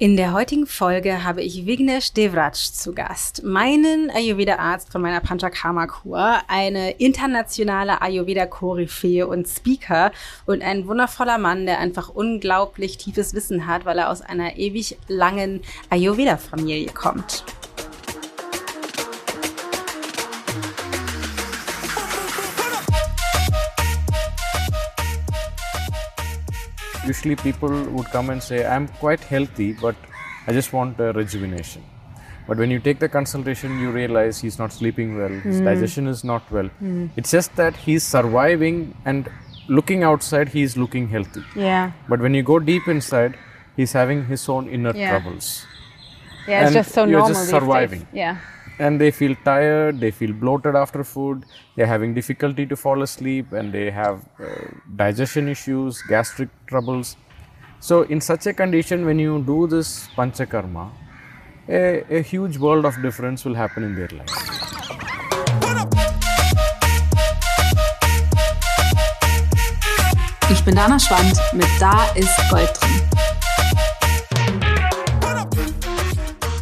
In der heutigen Folge habe ich Vignesh Devraj zu Gast, meinen Ayurveda-Arzt von meiner Panchakarma-Kur, eine internationale Ayurveda-Koryphäe und Speaker und ein wundervoller Mann, der einfach unglaublich tiefes Wissen hat, weil er aus einer ewig langen Ayurveda-Familie kommt. Usually people would come and say, I'm quite healthy, but I just want a rejuvenation. But when you take the consultation, you realize he's not sleeping well, his Hmm. digestion is not well. It's just that he's surviving and looking outside, he's looking healthy. Yeah. But when you go deep inside, he's having his own inner Yeah. troubles. Yeah, it's just so you're normal. just these days. surviving. Yeah. And they feel tired, they feel bloated after food, they're having difficulty to fall asleep, and they have uh, digestion issues, gastric troubles. So, in such a condition, when you do this panchakarma, a, a huge world of difference will happen in their life. Ich bin Dana Schwand mit Da ist Gold drin.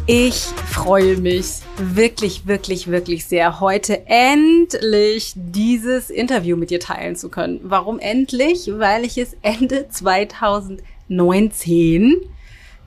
Ich freue mich wirklich, wirklich, wirklich sehr, heute endlich dieses Interview mit dir teilen zu können. Warum endlich? Weil ich es Ende 2019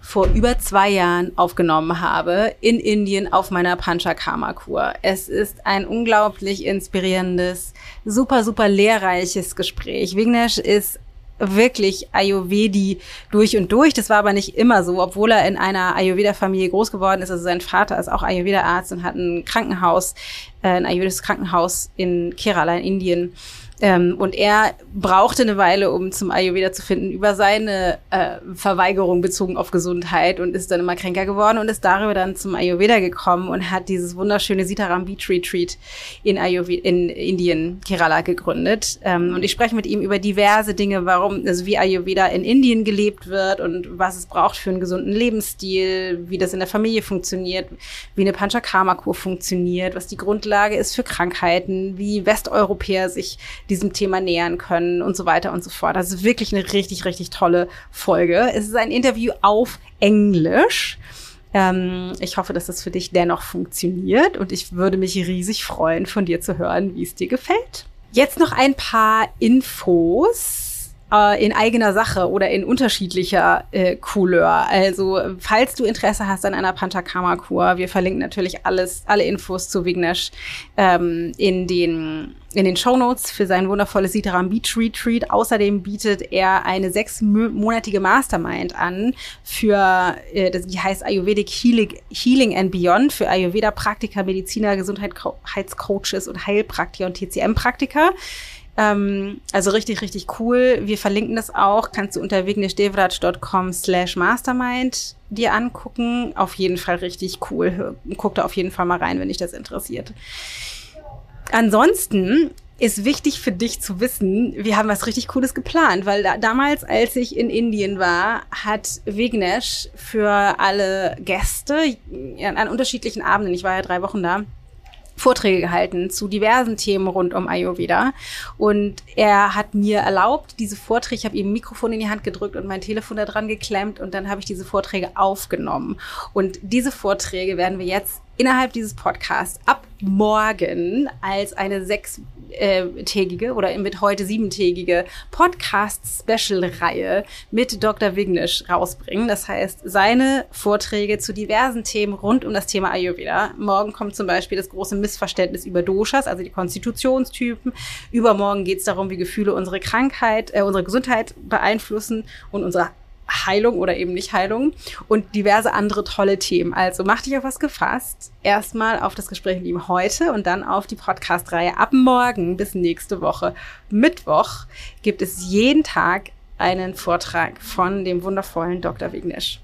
vor über zwei Jahren aufgenommen habe in Indien auf meiner Panchakarma-Kur. Es ist ein unglaublich inspirierendes, super, super lehrreiches Gespräch. Vignesh ist wirklich Ayurvedi durch und durch. Das war aber nicht immer so, obwohl er in einer Ayurveda-Familie groß geworden ist. Also sein Vater ist auch Ayurveda-Arzt und hat ein Krankenhaus, äh, ein ayurvedisches Krankenhaus in Kerala in Indien. Ähm, und er brauchte eine Weile, um zum Ayurveda zu finden, über seine äh, Verweigerung bezogen auf Gesundheit und ist dann immer kränker geworden und ist darüber dann zum Ayurveda gekommen und hat dieses wunderschöne Sitaram Beach Retreat in, Ayurve in Indien, Kerala, gegründet. Ähm, und ich spreche mit ihm über diverse Dinge, warum, also wie Ayurveda in Indien gelebt wird und was es braucht für einen gesunden Lebensstil, wie das in der Familie funktioniert, wie eine Panchakarma-Kur funktioniert, was die Grundlage ist für Krankheiten, wie Westeuropäer sich diesem Thema nähern können und so weiter und so fort. Das ist wirklich eine richtig, richtig tolle Folge. Es ist ein Interview auf Englisch. Ähm, ich hoffe, dass das für dich dennoch funktioniert und ich würde mich riesig freuen, von dir zu hören, wie es dir gefällt. Jetzt noch ein paar Infos äh, in eigener Sache oder in unterschiedlicher äh, Couleur. Also, falls du Interesse hast an einer Panchakarma-Kur, wir verlinken natürlich alles, alle Infos zu Vignesh ähm, in den in den Shownotes für sein wundervolles Sitaram Beach Retreat. Außerdem bietet er eine sechsmonatige Mastermind an für, äh, die heißt Ayurvedic Healing, Healing and Beyond für Ayurveda-Praktiker, Mediziner, Gesundheitscoaches und Heilpraktiker und TCM-Praktiker. Ähm, also richtig, richtig cool. Wir verlinken das auch. Kannst du unter vignesdevraj.com slash mastermind dir angucken. Auf jeden Fall richtig cool. Guck da auf jeden Fall mal rein, wenn dich das interessiert. Ansonsten ist wichtig für dich zu wissen, wir haben was richtig Cooles geplant, weil da, damals, als ich in Indien war, hat Vignesh für alle Gäste ja, an unterschiedlichen Abenden, ich war ja drei Wochen da, Vorträge gehalten zu diversen Themen rund um Ayurveda. Und er hat mir erlaubt, diese Vorträge, ich habe ihm ein Mikrofon in die Hand gedrückt und mein Telefon da dran geklemmt und dann habe ich diese Vorträge aufgenommen. Und diese Vorträge werden wir jetzt innerhalb dieses Podcasts ab morgen als eine sechstägige oder mit heute siebentägige Podcast-Special-Reihe mit Dr. Vignesh rausbringen. Das heißt, seine Vorträge zu diversen Themen rund um das Thema Ayurveda. Morgen kommt zum Beispiel das große Missverständnis über Doshas, also die Konstitutionstypen. Übermorgen geht es darum, wie Gefühle unsere Krankheit, äh, unsere Gesundheit beeinflussen und unsere Heilung oder eben nicht Heilung und diverse andere tolle Themen. Also mach dich auf was gefasst. Erstmal auf das Gespräch mit ihm heute und dann auf die Podcast-Reihe. Ab morgen bis nächste Woche Mittwoch gibt es jeden Tag einen Vortrag von dem wundervollen Dr. Vignesh.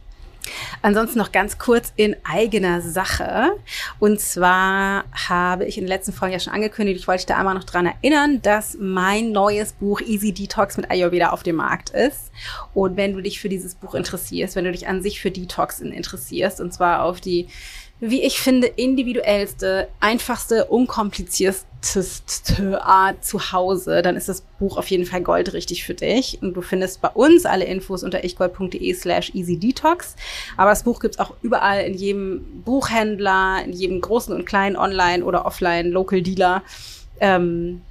Ansonsten noch ganz kurz in eigener Sache. Und zwar habe ich in den letzten Folgen ja schon angekündigt, ich wollte dich da einmal noch dran erinnern, dass mein neues Buch Easy Detox mit Ayurveda auf dem Markt ist. Und wenn du dich für dieses Buch interessierst, wenn du dich an sich für Detox interessierst, und zwar auf die wie ich finde, individuellste, einfachste, unkomplizierteste Art zu Hause, dann ist das Buch auf jeden Fall goldrichtig für dich. Und du findest bei uns alle Infos unter ichgold.de slash easydetox. Aber das Buch gibt's auch überall in jedem Buchhändler, in jedem großen und kleinen Online- oder Offline-Local-Dealer. Ähm,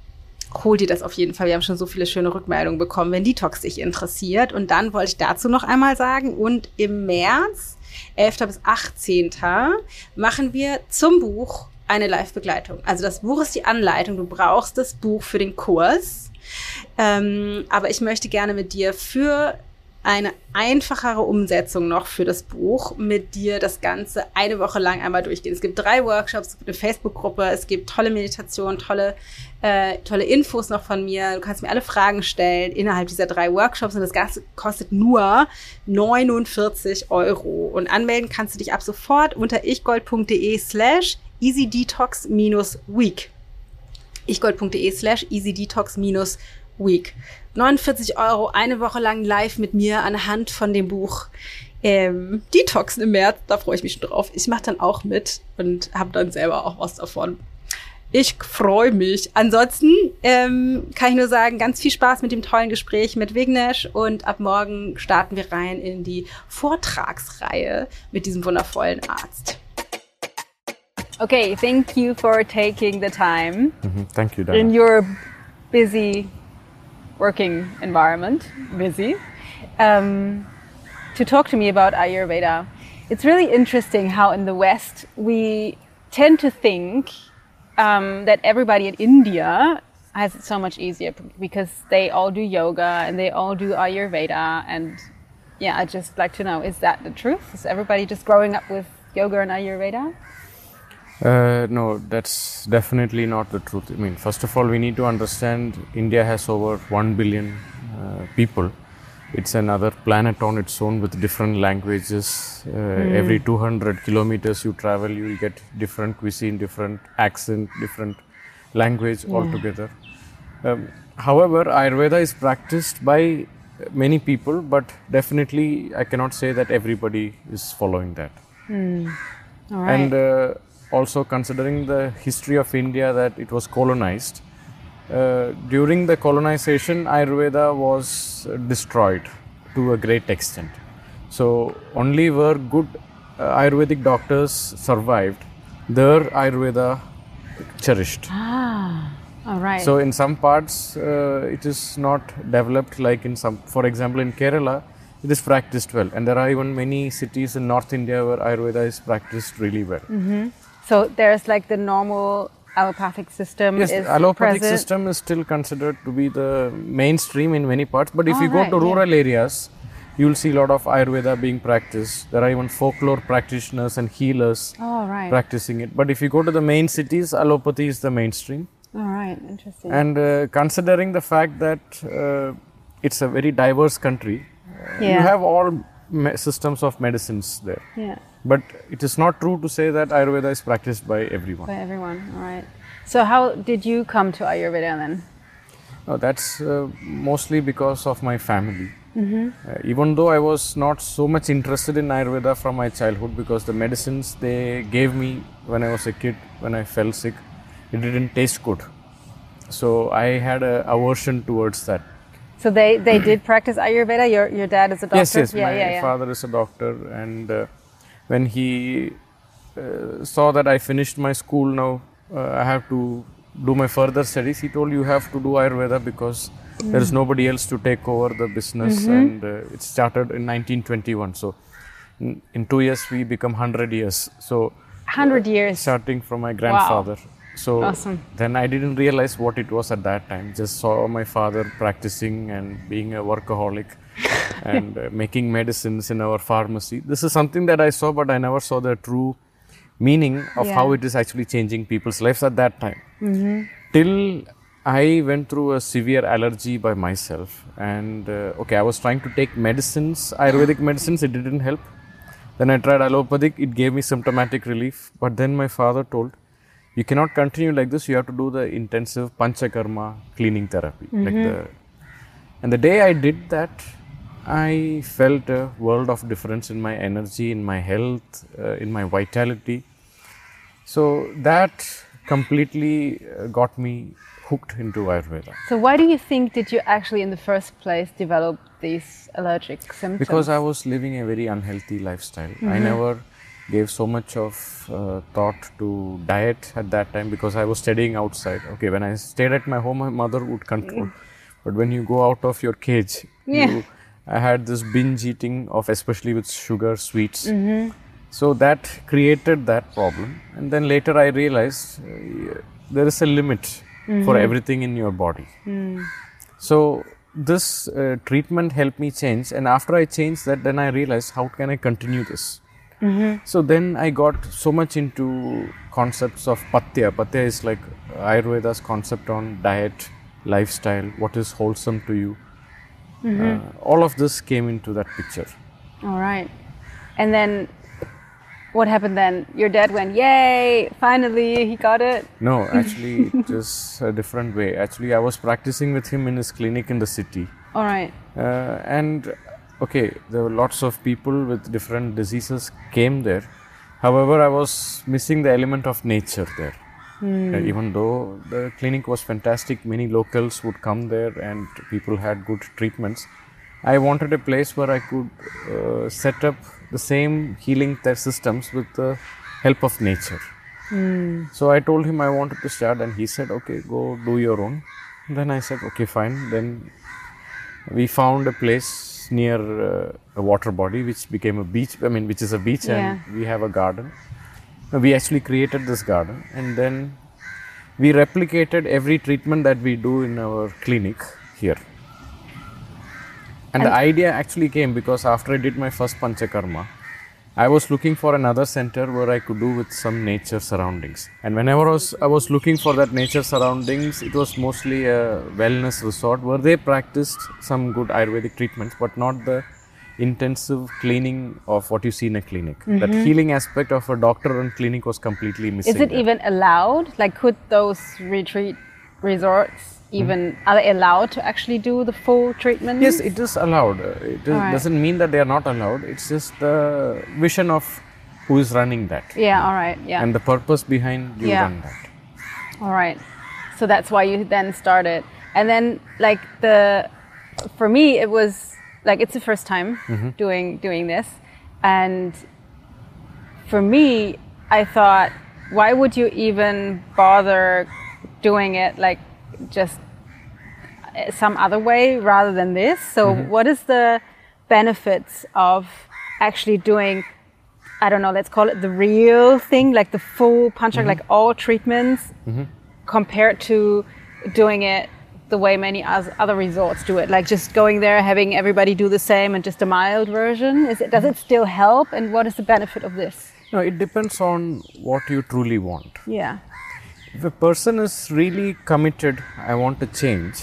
hol dir das auf jeden Fall. Wir haben schon so viele schöne Rückmeldungen bekommen, wenn Detox dich interessiert. Und dann wollte ich dazu noch einmal sagen, und im März 11. bis 18. machen wir zum Buch eine Live-Begleitung. Also das Buch ist die Anleitung. Du brauchst das Buch für den Kurs. Ähm, aber ich möchte gerne mit dir für eine einfachere Umsetzung noch für das Buch mit dir das Ganze eine Woche lang einmal durchgehen. Es gibt drei Workshops, es gibt eine Facebook-Gruppe, es gibt tolle Meditationen, tolle, äh, tolle Infos noch von mir. Du kannst mir alle Fragen stellen innerhalb dieser drei Workshops und das Ganze kostet nur 49 Euro. Und anmelden kannst du dich ab sofort unter ichgold.de slash easydetox-week. ichgold.de slash easydetox-week. 49 Euro, eine Woche lang live mit mir anhand von dem Buch ähm, Detoxen im März. Da freue ich mich schon drauf. Ich mache dann auch mit und habe dann selber auch was davon. Ich freue mich. Ansonsten ähm, kann ich nur sagen, ganz viel Spaß mit dem tollen Gespräch mit Vignesh und ab morgen starten wir rein in die Vortragsreihe mit diesem wundervollen Arzt. Okay, thank you for taking the time Mhm. Thank you, Dana. in your busy working environment, busy, um, to talk to me about Ayurveda. It's really interesting how in the West we tend to think um, that everybody in India has it so much easier because they all do yoga and they all do Ayurveda. And yeah, I'd just like to know is that the truth? Is everybody just growing up with yoga and Ayurveda? Uh, no, that's definitely not the truth. I mean, first of all, we need to understand India has over 1 billion uh, people. It's another planet on its own with different languages. Uh, Every 200 kilometers you travel, you will get different cuisine, different accent, different language altogether. Um, however, Ayurveda is practiced by many people, but definitely I cannot say that everybody is following that All right. and uh, also considering the history of India that it was colonized. Uh, during the colonization, Ayurveda was destroyed to a great extent. So only where good uh, Ayurvedic doctors survived, their Ayurveda cherished. ah, all right. So in some parts, uh, it is not developed like in some. For example, in Kerala, it is practiced well, and there are even many cities in North India where Ayurveda is practiced really well. So there's like the normal allopathic system Yes, allopathic present. system is still considered to be the mainstream in many parts. But if you go to yeah. rural areas, you will see a lot of Ayurveda being practiced. There are even folklore practitioners and healers Oh, right. practicing it. But if you go to the main cities, allopathy is the mainstream. All right. Interesting. And uh, considering the fact that uh, it's a very diverse country, uh, you have all systems of medicines there. yeah, But it is not true to say that Ayurveda is practiced by everyone. by everyone. All right. So how did you come to Ayurveda then? No, that's uh, mostly because of my family. Mm-hmm. Uh, even though I was not so much interested in Ayurveda from my childhood, because the medicines they gave me when I was a kid, when I fell sick, it didn't taste good. So I had a aversion towards that. So they they did practice Ayurveda. Your your dad is a doctor. Yes, yes. Yeah, my yeah, yeah. father is a doctor, and uh, when he uh, saw that I finished my school now, uh, I have to do my further studies. He told you have to do Ayurveda because there Mm. is nobody else to take over the business, Mm-hmm. and uh, it started in 1921. So in, in two years we become 100 years. So Hundred years. starting from my grandfather. So Awesome. then I didn't realize what it was at that time. Just saw my father practicing and being a workaholic and uh, making medicines in our pharmacy. This is something that I saw, but I never saw the true meaning of how it is actually changing people's lives at that time. Till I went through a severe allergy by myself, and uh, okay, I was trying to take medicines, Ayurvedic medicines, it didn't help. Then I tried allopathic, it gave me symptomatic relief. But then my father told, you cannot continue like this, you have to do the intensive panchakarma cleaning therapy. Like the, and the day I did that, I felt a world of difference in my energy, in my health, uh, in my vitality. So that completely uh, got me hooked into Ayurveda. So why do you think did you actually in the first place develop these allergic symptoms? Because I was living a very unhealthy lifestyle. I Mm-hmm. never gave so much of uh, thought to diet at that time because I was studying outside. Okay, when I stayed at my home, my mother would control. But when you go out of your cage, Yeah. you, I had this binge eating of especially with sugar, sweets. Mm-hmm. So that created that problem. And then later I realized uh, there is a limit Mm-hmm. for everything in your body. Mm. So this uh, treatment helped me change, and after I changed that, then I realized how can I continue this. So then I got so much into concepts of pathya. Pathya is like Ayurveda's concept on diet, lifestyle, what is wholesome to you. Uh, all of this came into that picture. All right. And then what happened then? Your dad went, "Yay, finally he got it." No, actually, it is a different way. Actually, I was practicing with him in his clinic in the city. All right. Uh, and okay, there were lots of people with different diseases came there. However, I was missing the element of nature there. Uh, even though the clinic was fantastic, many locals would come there and people had good treatments. I wanted a place where I could uh, set up the same healing systems with the help of nature. So I told him I wanted to start, and he said, "Okay, go do your own." Then I said, "Okay, fine." Then we found a place near uh, a water body which became a beach i mean which is a beach Yeah. and we have a garden we actually created this garden and then we replicated every treatment that we do in our clinic here and, the idea actually came because after i did my first panchakarma I was looking for another center where I could do with some nature surroundings. And whenever I was, I was looking for that nature surroundings, it was mostly a wellness resort where they practiced some good Ayurvedic treatments, but not the intensive cleaning of what you see in a clinic. That mm-hmm. healing aspect of a doctor and clinic was completely missing. Is it there. even allowed? Like, could those retreat resorts hmm? even are they allowed to actually do the full treatment? Yes, it is allowed. It is, Alright. doesn't mean that they are not allowed. It's just the vision of who is running that Yeah. All right. Yeah. and the purpose behind you Yeah. run that. All right. So that's why you then started. And then like the for me it was like it's the first time mm-hmm. doing doing this. And for me I thought why would you even bother doing it like just uh, some other way rather than this? So mm-hmm. what is the benefits of actually doing I don't know, let's call it the real thing, like the full punch, like mm-hmm. all treatments, compared to doing it the way many other resorts do it, like just going there, having everybody do the same and just a mild version. Is it, does it still help? And what is the benefit of this? No, it depends on what you truly want. Yeah. If a person is really committed, I want to change,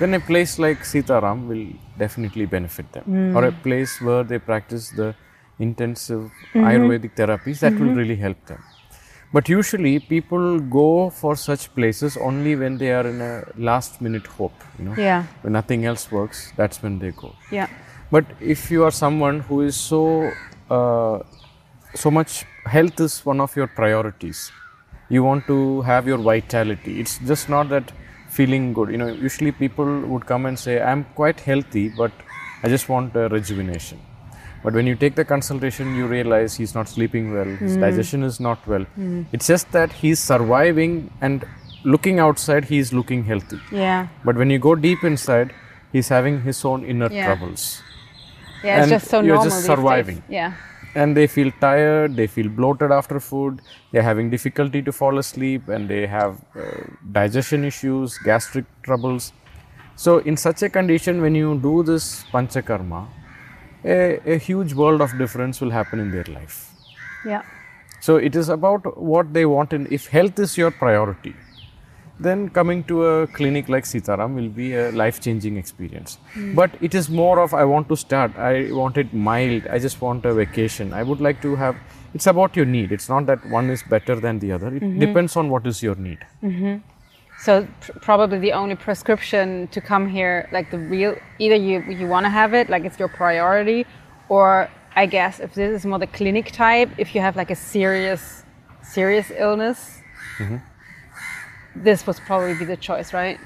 then a place like Sitaram will definitely benefit them. Hmm. Or a place where they practice the intensive mm-hmm. Ayurvedic therapies, that will mm-hmm. really help them. But usually people go for such places only when they are in a last minute hope, you know. Yeah. When nothing else works, that's when they go. Yeah. But if you are someone who is so uh, so much health is one of your priorities. You want to have your vitality. It's just not that feeling good. You know, usually people would come and say, "I'm quite healthy, but I just want a rejuvenation." But when you take the consultation, you realize he's not sleeping well, his digestion is not well. It's just that he's surviving and looking outside, he's looking healthy. Yeah. But when you go deep inside, he's having his own inner Yeah. troubles. Yeah. It's just so you're normal. just these days. surviving. Yeah. and they feel tired, they feel bloated after food, they're having difficulty to fall asleep, and they have uh, digestion issues, gastric troubles. So, in such a condition, when you do this panchakarma, a, a huge world of difference will happen in their life. Yeah. So, it is about what they want, and if health is your priority, then coming to a clinic like Sitaram will be a life changing experience. Hmm. But it is more of I want to start, I want it mild, I just want a vacation. I would like to have it's about your need. It's not that one is better than the other, it mm-hmm. depends on what is your need. Mm-hmm. So pr- probably the only prescription to come here, like the real, either you you want to have it, like it's your priority, or I guess if this is more the clinic type, if you have like a serious serious illness, mm-hmm. this would probably be the choice, right?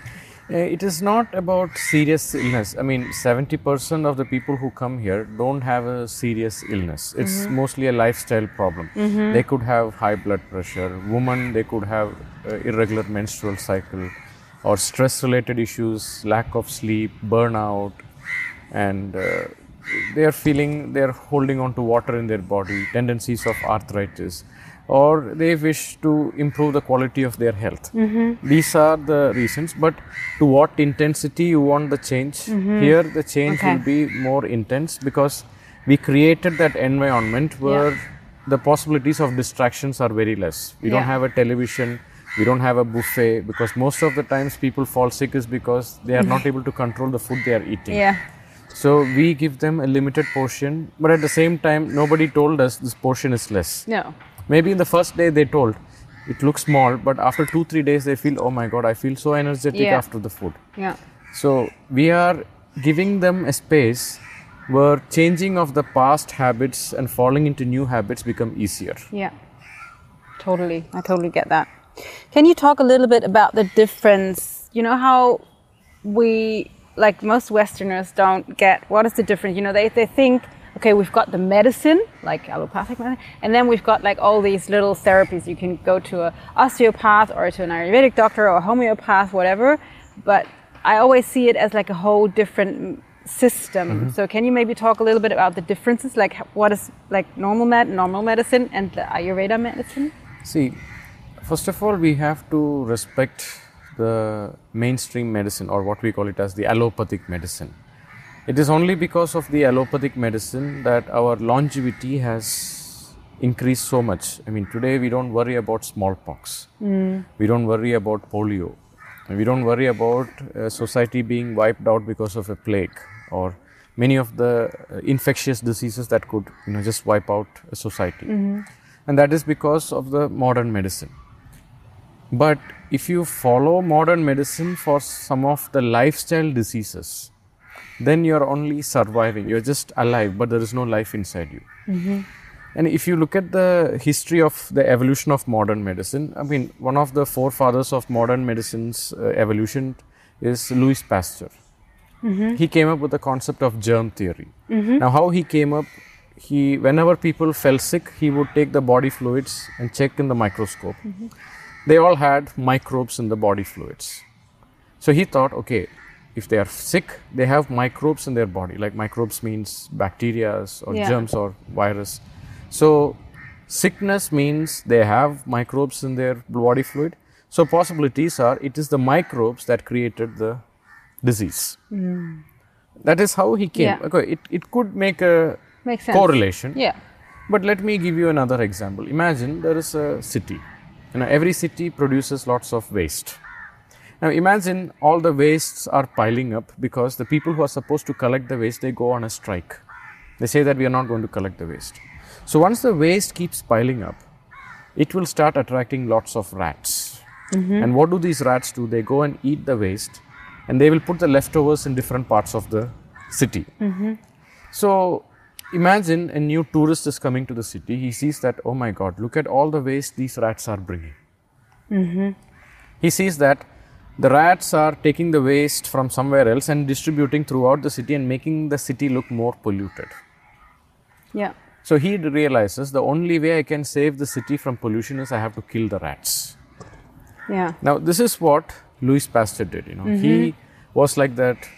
Uh, It is not about serious illness. I mean, 70% of the people who come here don't have a serious illness. It's mostly a lifestyle problem. They could have high blood pressure. Women, they could have uh, irregular menstrual cycle or stress related issues, lack of sleep, burnout, and uh, they are feeling they are holding on to water in their body, tendencies of arthritis, or they wish to improve the quality of their health. Mm-hmm. These are the reasons. But to what intensity you want the change? Mm-hmm. Here, the change Okay. will be more intense because we created that environment where the possibilities of distractions are very less. We don't have a television. We don't have a buffet because most of the times people fall sick is because they are not able to control the food they are eating. Yeah. So we give them a limited portion, but at the same time, nobody told us this portion is less. No. Maybe in the first day they told it looks small, but after two three days they feel, oh my god, I feel so energetic Yeah. after the food. Yeah. So we are giving them a space where changing of the past habits and falling into new habits become easier. Yeah, totally. I totally get that. Can you talk a little bit about the difference? You know how we, like most Westerners, don't get what is the difference? You know, they, they think, okay, we've got the medicine, like allopathic medicine, and then we've got like all these little therapies. You can go to a osteopath or to an Ayurvedic doctor or a homeopath, whatever. But I always see it as like a whole different system. Mm-hmm. So can you maybe talk a little bit about the differences, like what is like normal med, normal medicine, and the Ayurveda medicine? See, first of all, we have to respect the mainstream medicine or what we call it as the allopathic medicine. It is only because of the allopathic medicine that our longevity has increased so much. I mean, today we don't worry about smallpox, we don't worry about polio, and we don't worry about uh, society being wiped out because of a plague or many of the uh, infectious diseases that could you know just wipe out a society. And that is because of the modern medicine. But if you follow modern medicine for some of the lifestyle diseases then you're only surviving. You're just alive but there is no life inside you. Mm-hmm. And if you look at the history of the evolution of modern medicine i mean one of the forefathers of modern medicine's uh, evolution is louis pasteur. Mm-hmm. He came up with the concept of germ theory. Mm-hmm. Now how he came up he whenever people fell sick he would take the body fluids and check in the microscope. They all had microbes in the body fluids. So he thought okay if they are sick they have microbes in their body like microbes means bacteria or Yeah. germs or virus so sickness means they have microbes in their body fluid so possibilities are it is the microbes that created the disease hmm. that is how he came Yeah. okay it, it could make a Makes sense. correlation Yeah. but let me give you another example. Imagine there is a city. You know, every city produces lots of waste. Now imagine all the wastes are piling up because the people who are supposed to collect the waste they go on a strike. They say that we are not going to collect the waste. So once the waste keeps piling up, it will start attracting lots of rats. Mm-hmm. And what do these rats do? They go and eat the waste and they will put the leftovers in different parts of the city. Mm-hmm. So imagine a new tourist is coming to the city. He sees that, oh my God, look at all the waste these rats are bringing. Mm-hmm. He sees that the rats are taking the waste from somewhere else and distributing throughout the city and making the city look more polluted. Yeah. So he realizes the only way I can save the city from pollution is I have to kill the rats. Yeah. Now, this is what Louis Pasteur did. You know, mm-hmm. he was like that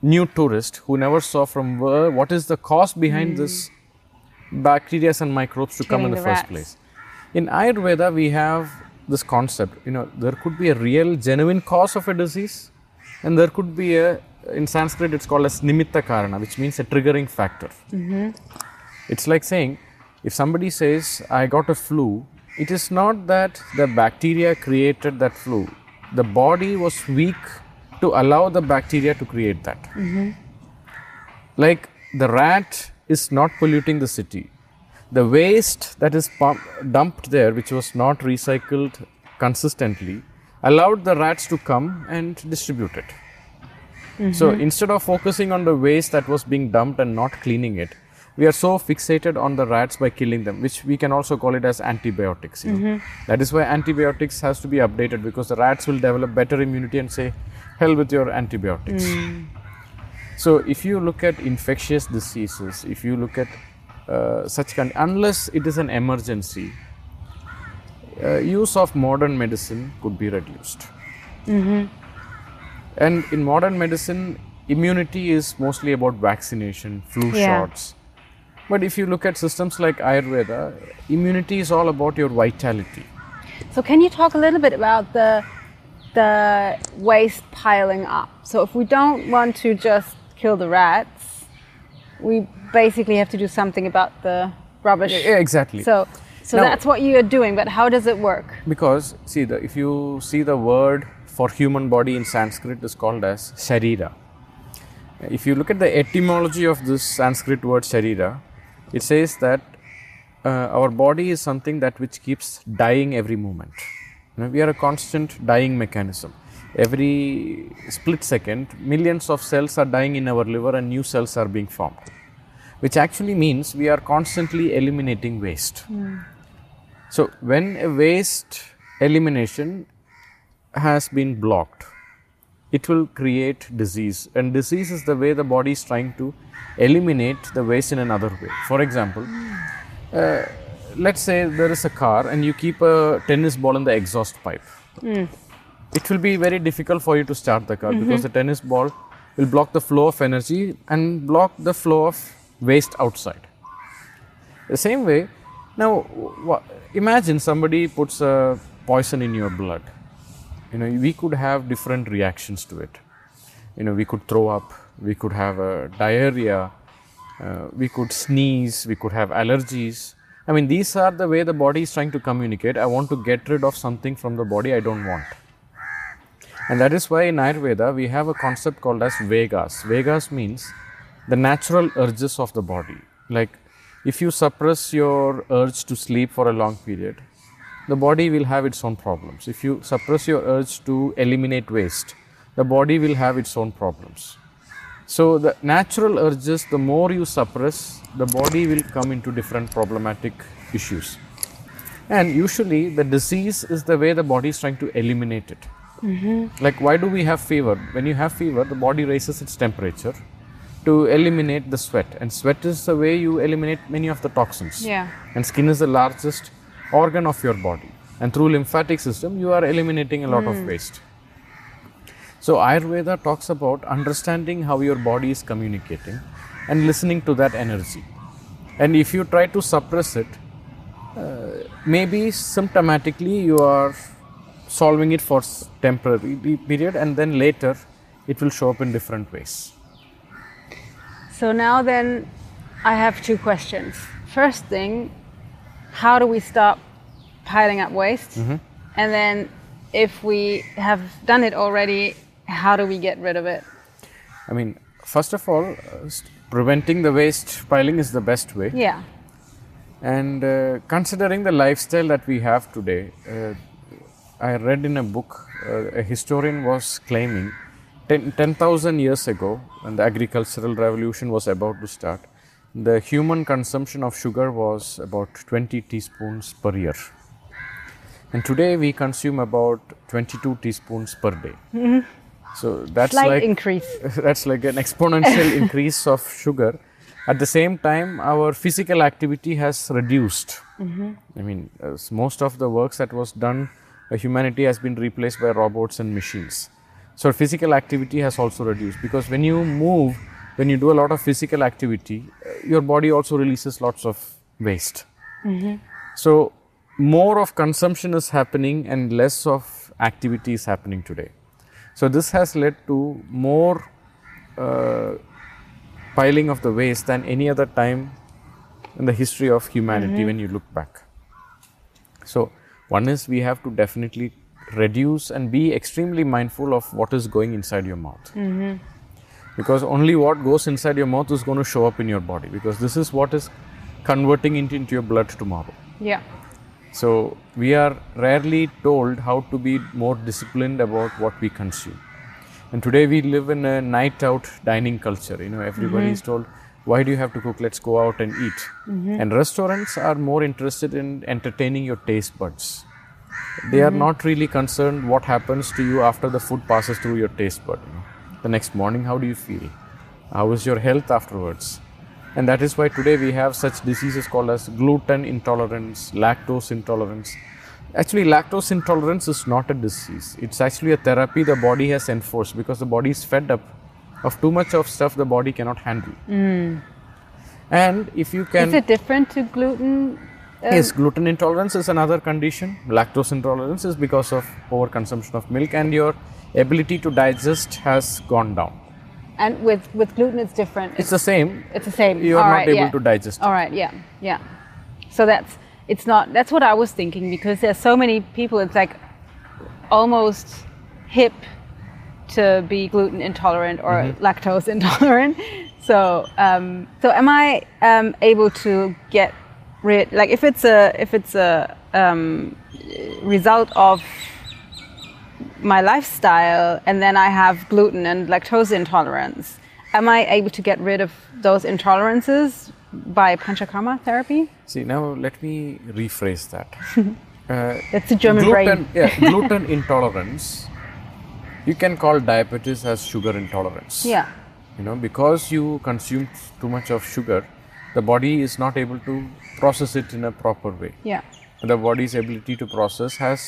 new tourist who never saw from where what is the cause behind mm. this bacteria and microbes to come in the, the first rats. place. In Ayurveda, we have this concept. You know, there could be a real, genuine cause of a disease, and there could be a in Sanskrit it's called as nimitta karana, which means a triggering factor. Mm-hmm. It's like saying, if somebody says, I got a flu, it is not that the bacteria created that flu. The body was weak to allow the bacteria to create that. Mm-hmm. Like the rat is not polluting the city. The waste that is pump, dumped there, which was not recycled consistently, allowed the rats to come and distribute it. So mm-hmm. instead of focusing on the waste that was being dumped and not cleaning it, we are so fixated on the rats by killing them, which we can also call it as antibiotics. know. Mm-hmm. That is why antibiotics has to be updated because the rats will develop better immunity and say, "Hell with your antibiotics." Mm. So if you look at infectious diseases, if you look at uh, such kind, unless it is an emergency, uh, use of modern medicine could be reduced. And in modern medicine, immunity is mostly about vaccination, flu Yeah. shots. But if you look at systems like Ayurveda, immunity is all about your vitality. So can you talk a little bit about the the waste piling up? So if we don't want to just kill the rats, we basically have to do something about the rubbish. Yeah, exactly. So so Now- that's what you are doing, but how does it work? Because see the if you see the word for human body in Sanskrit is called as sharira. If you look at the etymology of this Sanskrit word sharira, it says that uh, our body is something that which keeps dying every moment. You know, we are a constant dying mechanism. Every split second, millions of cells are dying in our liver and new cells are being formed, which actually means we are constantly eliminating waste. Hmm. So, when a waste elimination has been blocked, it will create disease. And disease is the way the body is trying to eliminate the waste in another way. For example, hmm. uh, let's say there is a car and you keep a tennis ball in the exhaust pipe. Hmm. It will be very difficult for you to start the car because mm-hmm. the tennis ball will block the flow of energy and block the flow of waste outside. The same way, now imagine somebody puts a poison in your blood. You know, we could have different reactions to it. You know, we could throw up, we could have a diarrhea, uh, we could sneeze, we could have allergies. I mean, these are the way the body is trying to communicate. I want to get rid of something from the body I don't want. And that is why in Ayurveda we have a concept called as Vegas. Vegas means the natural urges of the body. Like if you suppress your urge to sleep for a long period, the body will have its own problems. If you suppress your urge to eliminate waste, the body will have its own problems. So the natural urges, the more you suppress, the body will come into different problematic issues. And usually the disease is the way the body is trying to eliminate it. Mm-hmm. Like why do we have fever? When you have fever, the body raises its temperature to eliminate the sweat. And sweat is the way you eliminate many of the toxins. Yeah. And skin is the largest organ of your body. And through lymphatic system, you are eliminating a lot of waste. So Ayurveda talks about understanding how your body is communicating and listening to that energy. And if you try to suppress it, uh, maybe symptomatically you are solving it for temporary period and then later it will show up in different ways. So now then, I have two questions. First thing, how do we stop piling up waste? And then, if we have done it already, how do we get rid of it? I mean, first of all, uh, preventing the waste piling is the best way. Yeah. And uh, considering the lifestyle that we have today, uh, I read in a book, uh, a historian was claiming 10 10,000 years ago, when the agricultural revolution was about to start, the human consumption of sugar was about 20 teaspoons per year. And today we consume about 22 teaspoons per day. Mm-hmm. So that's Slight like increase. that's like an exponential increase of sugar. At the same time, our physical activity has reduced. Mm-hmm. I mean, as most of the works that was done, uh, humanity has been replaced by robots and machines. So physical activity has also reduced because when you move, when you do a lot of physical activity, uh, your body also releases lots of waste. So more of consumption is happening and less of activity is happening today. So this has led to more uh, piling of the waste than any other time in the history of humanity when you look back. So one is we have to definitely reduce and be extremely mindful of what is going inside your mouth. Because only what goes inside your mouth is going to show up in your body because this is what is converting into, into your blood tomorrow. Yeah. So we are rarely told how to be more disciplined about what we consume. And today we live in a night out dining culture. You know, everybody is mm-hmm. told, why do you have to cook? Let's go out and eat. Mm-hmm. And restaurants are more interested in entertaining your taste buds. They are hmm. not really concerned what happens to you after the food passes through your taste bud. you know. The next morning, how do you feel? How is your health afterwards? And that is why today we have such diseases called as gluten intolerance, lactose intolerance. Actually, lactose intolerance is not a disease. It's actually a therapy the body has enforced because the body is fed up of too much of stuff the body cannot handle. Hmm. And if you can Is it different to gluten? Um, Yes, gluten intolerance is another condition. Lactose intolerance is because of overconsumption of milk, and your ability to digest has gone down. And with, with gluten, it's different. It's the same. It's the same. You are All not right, able yeah. to digest. All right, yeah, yeah. So that's it's not. That's what I was thinking because there's so many people. It's like almost hip to be gluten intolerant or Mm-hmm. lactose intolerant. So, um, so am I um, able to get rid? Like, if it's a if it's a um, result of my lifestyle and then I have gluten and lactose intolerance, am I able to get rid of those intolerances by panchakarma therapy? See, now let me rephrase that. Uh, That's a German gluten, brain. yeah, gluten intolerance. You can call diabetes as sugar intolerance. Yeah. You know, because you consume too much of sugar, the body is not able to process it in a proper way. Yeah. the body's ability to process has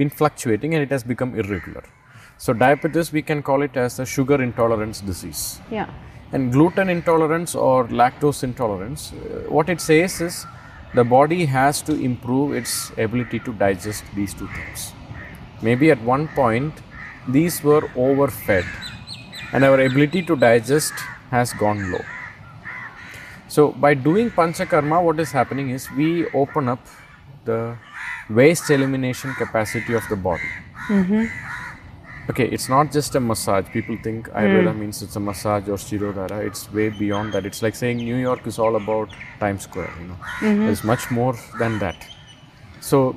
been fluctuating and it has become irregular. So, diabetes, we can call it as a sugar intolerance disease. Yeah. And gluten intolerance or lactose intolerance, uh, what it says is the body has to improve its ability to digest these two things. Maybe at one point, these were overfed and our ability to digest has gone low. So, by doing panchakarma, what is happening is we open up the waste elimination capacity of the body. Mm-hmm. Okay, it's not just a massage. People think hmm. Ayurveda means it's a massage or Shirodhara. It's way beyond that. It's like saying New York is all about Times Square. You know, mm-hmm. there's much more than that. So,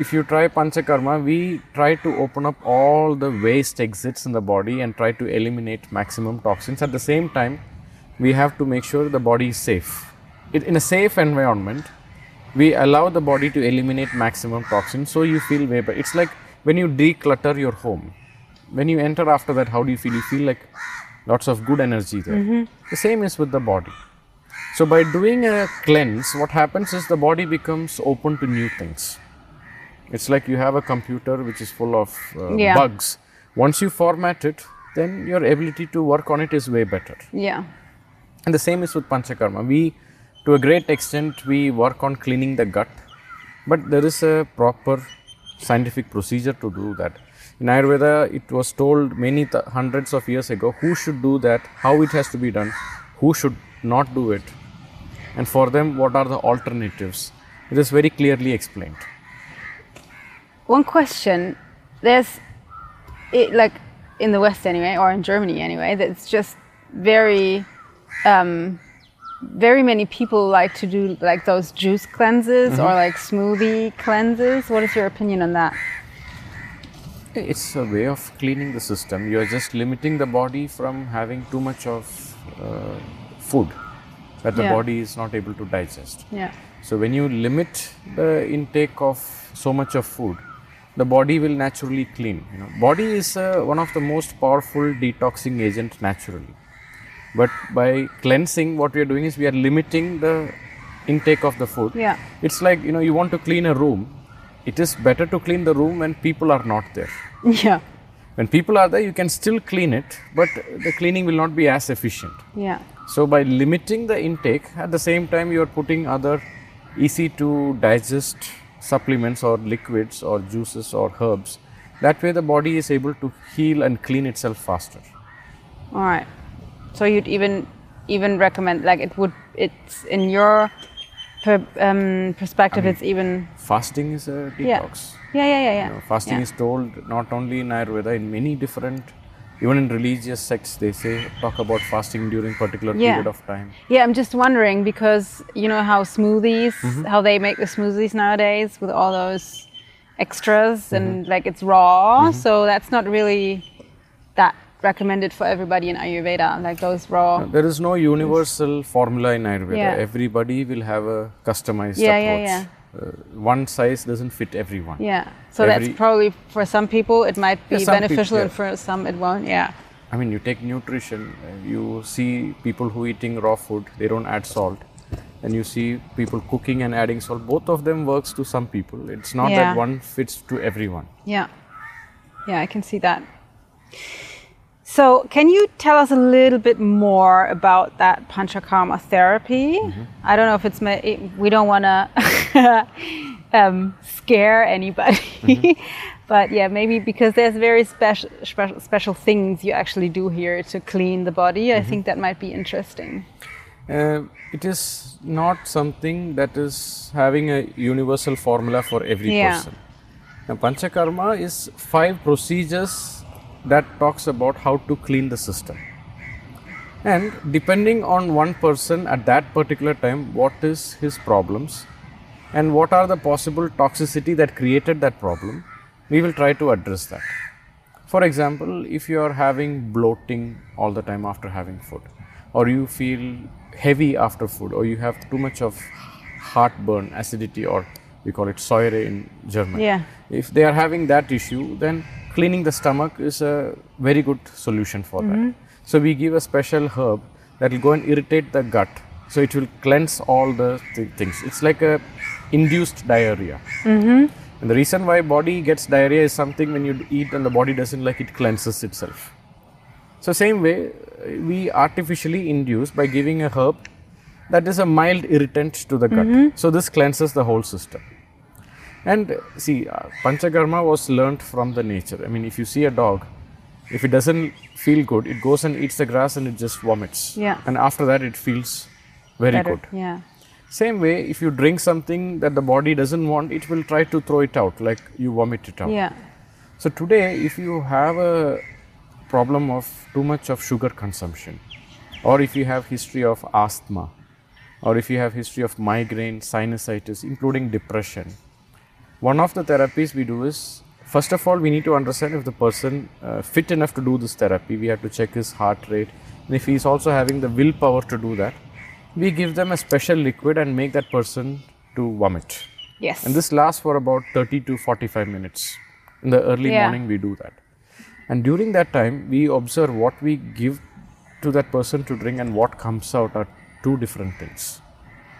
if you try panchakarma, we try to open up all the waste exits in the body and try to eliminate maximum toxins. At the same time, we have to make sure the body is safe. It, in a safe environment, we allow the body to eliminate maximum toxins so you feel way better. It's like when you declutter your home. When you enter after that, how do you feel? You feel like lots of good energy there. The same is with the body. So, by doing a cleanse, what happens is the body becomes open to new things. It's like you have a computer which is full of uh, Yeah. bugs. Once you format it, then your ability to work on it is way better. Yeah. And the same is with Panchakarma. We, to a great extent, we work on cleaning the gut, but there is a proper scientific procedure to do that. In Ayurveda, it was told many th- hundreds of years ago who should do that, how it has to be done, who should not do it, and for them, what are the alternatives. It is very clearly explained. One question. There's, it, like, in the West anyway, or in Germany anyway, that's just very, um, very many people like to do like those juice cleanses or like smoothie cleanses. What is your opinion on that? It's a way of cleaning the system. You are just limiting the body from having too much of uh, food that the Yeah. body is not able to digest. Yeah. So when you limit the intake of so much of food, the body will naturally clean. You know, body is uh, one of the most powerful detoxing agent naturally. But by cleansing, what we are doing is we are limiting the intake of the food. Yeah. It's like you know you want to clean a room. It is better to clean the room when people are not there. Yeah. When people are there, you can still clean it, but the cleaning will not be as efficient. Yeah. So by limiting the intake, at the same time you are putting other easy to digest supplements or liquids or juices or herbs. That way the body is able to heal and clean itself faster. All right. So you'd even even recommend like it would it's in your per, um, perspective it's even Fasting is a yeah detox. yeah yeah yeah yeah. You know, fasting yeah. is told not only in Ayurveda, in many different even in religious sects they say talk about fasting during particular Yeah. period of time Yeah, I'm just wondering because you know how smoothies, mm-hmm. how they make the smoothies nowadays with all those extras and mm-hmm. like it's raw. Mm-hmm. So that's not really that recommended for everybody in Ayurveda, like those raw. there is no universal formula in ayurveda Yeah. everybody will have a customized Yeah, yeah, approach yeah. Uh, one size doesn't fit everyone Yeah. So Every- that's probably for some people it might be Yeah, beneficial and for some it won't. Yeah. I mean, you take nutrition, uh, you see people who eating raw food, they don't add salt. And you see people cooking and adding salt. Both of them works to some people. It's not Yeah. that one fits to everyone. Yeah. Yeah, I can see that. So, can you tell us a little bit more about that panchakarma therapy? I don't know if it's it, we don't want to um, scare anybody, but yeah, maybe because there's very special, special special things you actually do here to clean the body. I think that might be interesting. Uh, it is not something that is having a universal formula for every Yeah. person. Now, Panchakarma is five procedures that talks about how to clean the system. And depending on one person at that particular time, what is his problems and what are the possible toxicity that created that problem, we will try to address that. For example, if you are having bloating all the time after having food, or you feel heavy after food, or you have too much of heartburn, acidity, or we call it Säure in German. Yeah. If they are having that issue, then cleaning the stomach is a very good solution for that. Mm-hmm. So we give a special herb that will go and irritate the gut. So it will cleanse all the th- things. It's like a induced diarrhea. Mm-hmm. And the reason why body gets diarrhea is something when you eat and the body doesn't like it cleanses itself. So same way, we artificially induce by giving a herb that is a mild irritant to the gut. Mm-hmm. So this cleanses the whole system. And see, uh, Panchakarma was learnt from the nature. I mean, if you see a dog, if it doesn't feel good, it goes and eats the grass and it just vomits. Yeah. And after that, it feels very Better. good. Yeah. Same way, if you drink something that the body doesn't want, it will try to throw it out, like you vomit it out. Yeah. So today, if you have a problem of too much of sugar consumption, or if you have history of asthma, or if you have history of migraine, sinusitis, including depression, one of the therapies we do is first of all we need to understand if the person uh, fit enough to do this therapy. We have to check his heart rate, and if he is also having the willpower to do that, we give them a special liquid and make that person to vomit. Yes. And this lasts for about 30 to 45 minutes. In the early Yeah. morning, we do that. And during that time, we observe what we give to that person to drink and what comes out are two different things.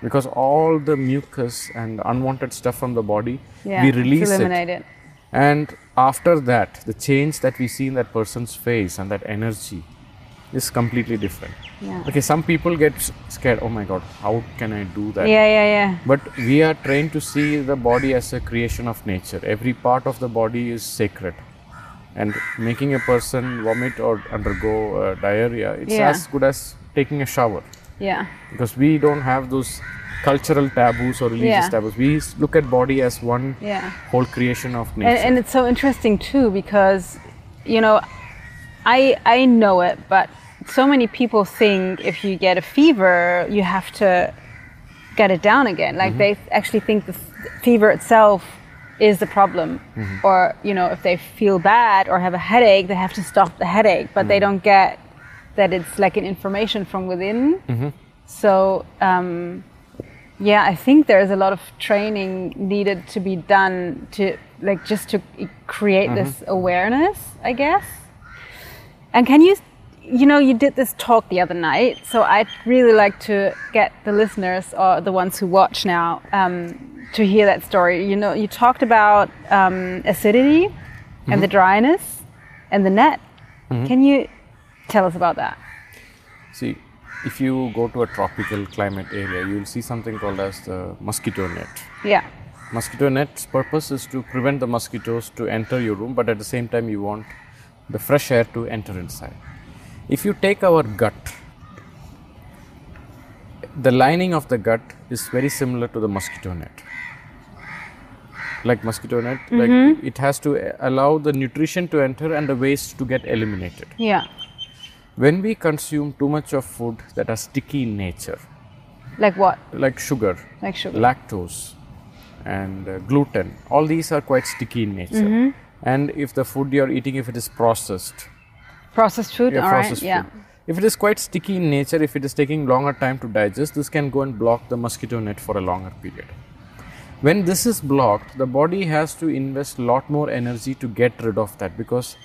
Because all the mucus and unwanted stuff from the body, yeah. we release it. eliminate it. And after that, the change that we see in that person's face and that energy is completely different. Yeah. Okay, some people get scared. Oh my God, how can I do that? Yeah, yeah, yeah. But we are trained to see the body as a creation of nature. Every part of the body is sacred. And making a person vomit or undergo uh, diarrhea, it's Yeah. as good as taking a shower. Yeah. Because we don't have those cultural taboos or religious Yeah. taboos. We look at body as one Yeah. whole creation of nature. And, and it's so interesting too because, you know, I I know it, but so many people think if you get a fever, you have to get it down again. Like mm-hmm. they actually think the fever itself is the problem, mm-hmm. or you know, if they feel bad or have a headache, they have to stop the headache, but they mm-hmm. don't get that it's like an information from within. So. Um, yeah, I think there's a lot of training needed to be done to like just to create this awareness, I guess. And can you, you know, you did this talk the other night, so I'd really like to get the listeners or the ones who watch now um, to hear that story. You know, you talked about um, acidity and the dryness and the net. Can you tell us about that? See, if you go to a tropical climate area, you will see something called as the mosquito net. Yeah. Mosquito net's purpose is to prevent the mosquitoes to enter your room, but at the same time, you want the fresh air to enter inside. If you take our gut, the lining of the gut is very similar to the mosquito net. like mosquito net, like mm-hmm. it has to allow the nutrition to enter and the waste to get eliminated. Yeah. When we consume too much of food that are sticky in nature, Like what? like sugar, Like sugar. lactose, and uh, gluten, all these are quite sticky in nature. Mm-hmm. And if the food you're eating, if it is processed, Processed food. yeah, All right. processed Yeah. food. If it is quite sticky in nature, if it is taking longer time to digest, this can go and block the mosquito net for a longer period. When this is blocked, the body has to invest a lot more energy to get rid of that because,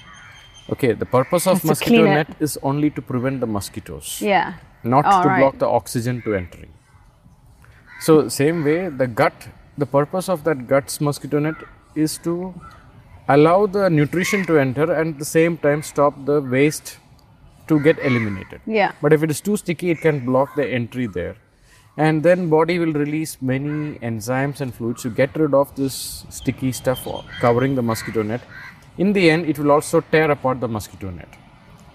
okay, the purpose of mosquito net is only to prevent the mosquitoes, Yeah. not All to right. block the oxygen to entering. So, same way, the gut, the purpose of that gut's mosquito net is to allow the nutrition to enter and at the same time stop the waste to get eliminated. Yeah. But if it is too sticky, it can block the entry there. And then body will release many enzymes and fluids to get rid of this sticky stuff or covering the mosquito net. In the end, it will also tear apart the mosquito net.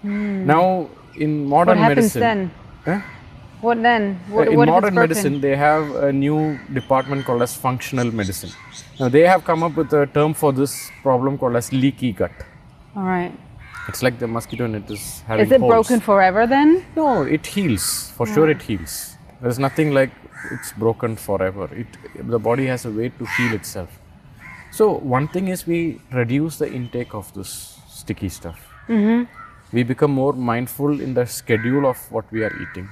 Now, in modern. What happens medicine, then? Huh? What then? uh, in what modern medicine, they have a new department called as functional medicine. Now, they have come up with a term for this problem called as leaky gut. All right. It's like the mosquito net is having Is it holes. broken forever then? No, it heals. For sure, it heals. There's nothing like it's broken forever. It the body has a way to heal itself. So one thing is we reduce the intake of this sticky stuff. We become more mindful in the schedule of what we are eating.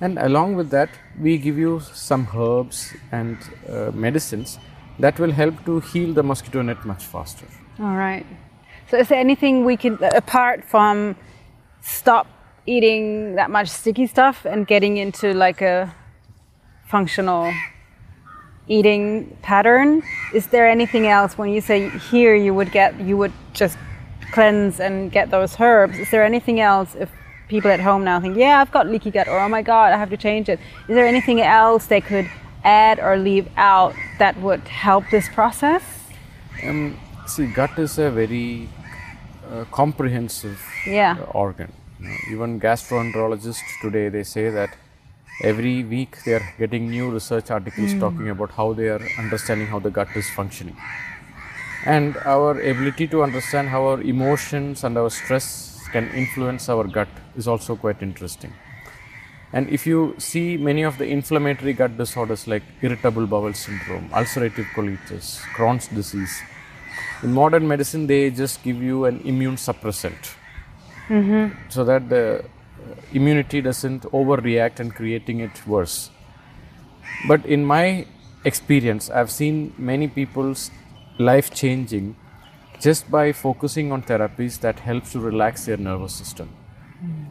And along with that, we give you some herbs and uh, medicines that will help to heal the mosquito net much faster. All right. So, is there anything we can, apart from stop eating that much sticky stuff and getting into like a functional eating pattern? Is there anything else when you say here you would get, you would just cleanse and get those herbs? Is there anything else if people at home now think, yeah, I've got leaky gut, or oh my God, I have to change it? Is there anything else they could add or leave out that would help this process? Um, see, gut is a very uh, comprehensive Yeah. uh, organ. You know, even gastroenterologists today they say that every week they are getting new research articles hmm. talking about how they are understanding how the gut is functioning. And our ability to understand how our emotions and our stress can influence our gut is also quite interesting. And if you see many of the inflammatory gut disorders like irritable bowel syndrome, ulcerative colitis, Crohn's disease, in modern medicine they just give you an immune suppressant mm-hmm. so that the immunity doesn't overreact and creating it worse. But in my experience, I've seen many people's life changing just by focusing on therapies that helps to relax their nervous system. Hmm.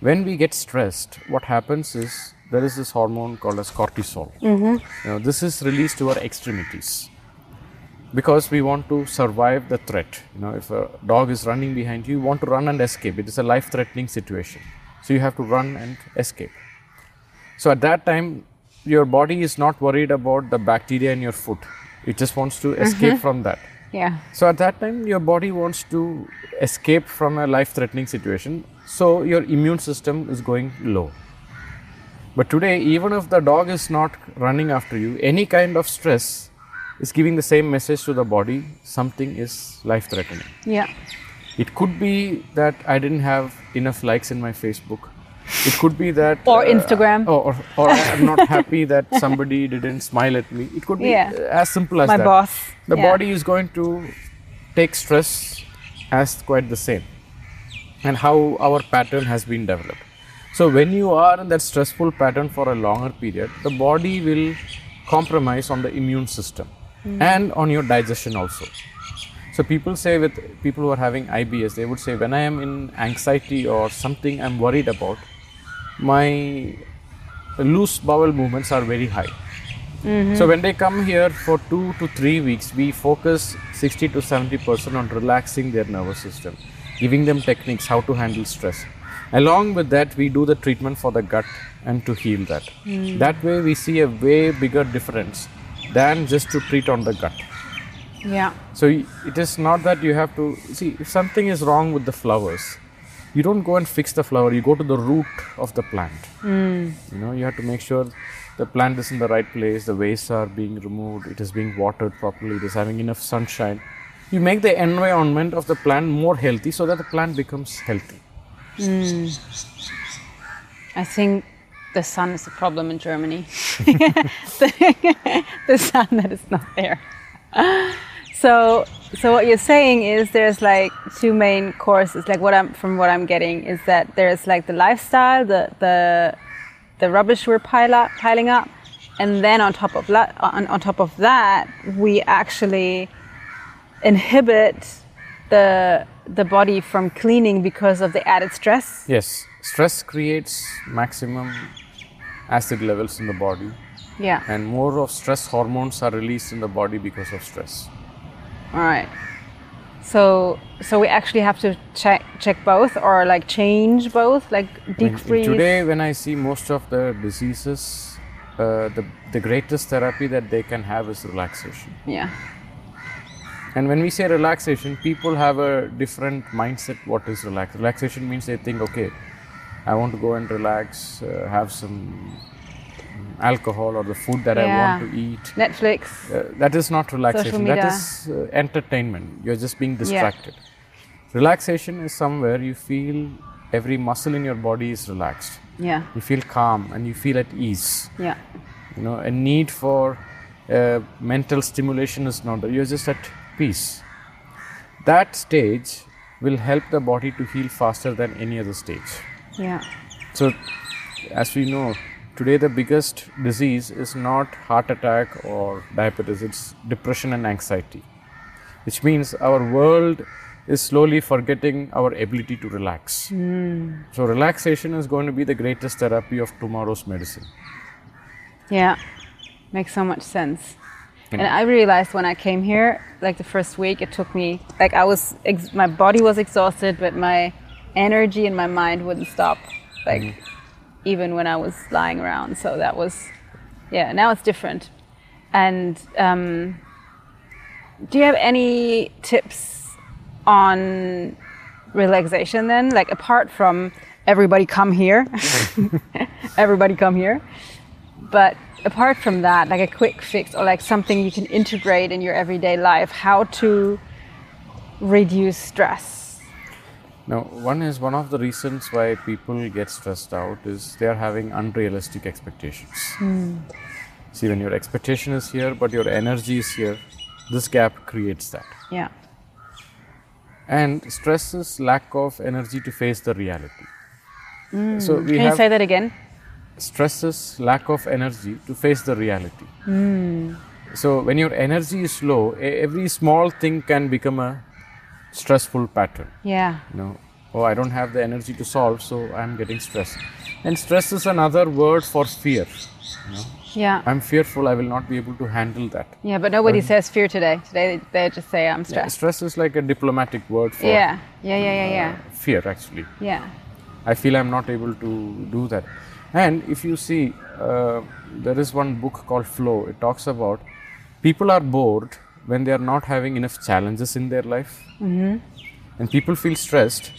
When we get stressed, what happens is there is this hormone called as cortisol. Mm-hmm. You know, this is released to our extremities because we want to survive the threat. You know, if a dog is running behind you, you want to run and escape. It is a life-threatening situation, so you have to run and escape. So at that time, your body is not worried about the bacteria in your foot. It just wants to mm-hmm. escape from that. Yeah. So at that time, your body wants to escape from a life-threatening situation. So your immune system is going low. But today, even if the dog is not running after you, any kind of stress is giving the same message to the body something is life threatening. Yeah. It could be that I didn't have enough likes in my Facebook. It could be that. Or uh, Instagram. Or, or, or I'm not happy that somebody didn't smile at me. It could be Yeah. as simple as that. My that. boss. The Yeah. body is going to take stress as quite the same. And how our pattern has been developed. So when you are in that stressful pattern for a longer period, the body will compromise on the immune system and on your digestion also. So people say with people who are having IBS, they would say when I am in anxiety or something I'm worried about, my loose bowel movements are very high. Mm-hmm. So when they come here for two to three weeks, we focus 60 to 70 percent on relaxing their nervous system, giving them techniques how to handle stress. Along with that, we do the treatment for the gut and to heal that. Mm. That way, we see a way bigger difference than just to treat on the gut. Yeah. So it is not that you have to see if something is wrong with the flowers, you don't go and fix the flower. You go to the root of the plant. Mm. You know, you have to make sure the plant is in the right place, the wastes are being removed, it is being watered properly, it is having enough sunshine. You make the environment of the plant more healthy so that the plant becomes healthy. Mm. I think the sun is a problem in Germany. the, the sun that is not there. So, so what you're saying is there's like two main courses. Like what I'm from what I'm getting is that there's like the lifestyle, the the the rubbish we're pile up, piling up, and then on top of that, on, on top of that, we actually inhibit the the body from cleaning because of the added stress. Yes, stress creates maximum acid levels in the body, Yeah. and more of stress hormones are released in the body because of stress. All right. So so we actually have to check check both or like change both, like When- decrease. Today, when I see most of the diseases, uh, the, the greatest therapy that they can have is relaxation. Yeah. And when we say relaxation, people have a different mindset. What is relax? Relaxation means they think, okay, I want to go and relax, uh, have some alcohol or the food that I want to eat. Netflix. Uh, that is not relaxation. That is uh, entertainment. You're just being distracted. Relaxation is somewhere you feel every muscle in your body is relaxed. Yeah. You feel calm and you feel at ease. Yeah. You know, a need for uh, mental stimulation is not there. You're just at peace. That stage will help the body to heal faster than any other stage. Yeah. So, as we know, today the biggest disease is not heart attack or diabetes, it's depression and anxiety, which means our world is slowly forgetting our ability to relax. Hmm. So, relaxation is going to be the greatest therapy of tomorrow's medicine. Yeah. Makes so much sense. And I realized when I came here, like the first week, it took me like I was ex- my body was exhausted, but my energy and my mind wouldn't stop. Like mm-hmm. Even when I was lying around. So that was yeah. Now it's different. And um, do you have any tips on relaxation then? Like apart from everybody come here, everybody come here. But apart from that, like a quick fix or like something you can integrate in your everyday life, how to reduce stress. Now, one is one of the reasons why people get stressed out is they are having unrealistic expectations. Hmm. See, when your expectation is here, but your energy is here, this gap creates that. Yeah. And stress is lack of energy to face the reality. Hmm. So we Can you say that again? stress is lack of energy to face the reality. Hmm. So when your energy is low, every small thing can become a stressful pattern. Yeah. you know oh i don't have the energy to solve so i'm getting stressed and stress is another word for fear Yeah. i'm fearful i will not be able to handle that Yeah, but nobody says fear today. Today they just say I'm Yeah, stressed. stress is like a diplomatic word for Yeah. Yeah, yeah, yeah, yeah. fear actually Yeah. i feel i'm not able to do that and if you see uh, there is one book called flow it talks about people are bored when they are not having enough challenges in their life mm-hmm. and people feel stressed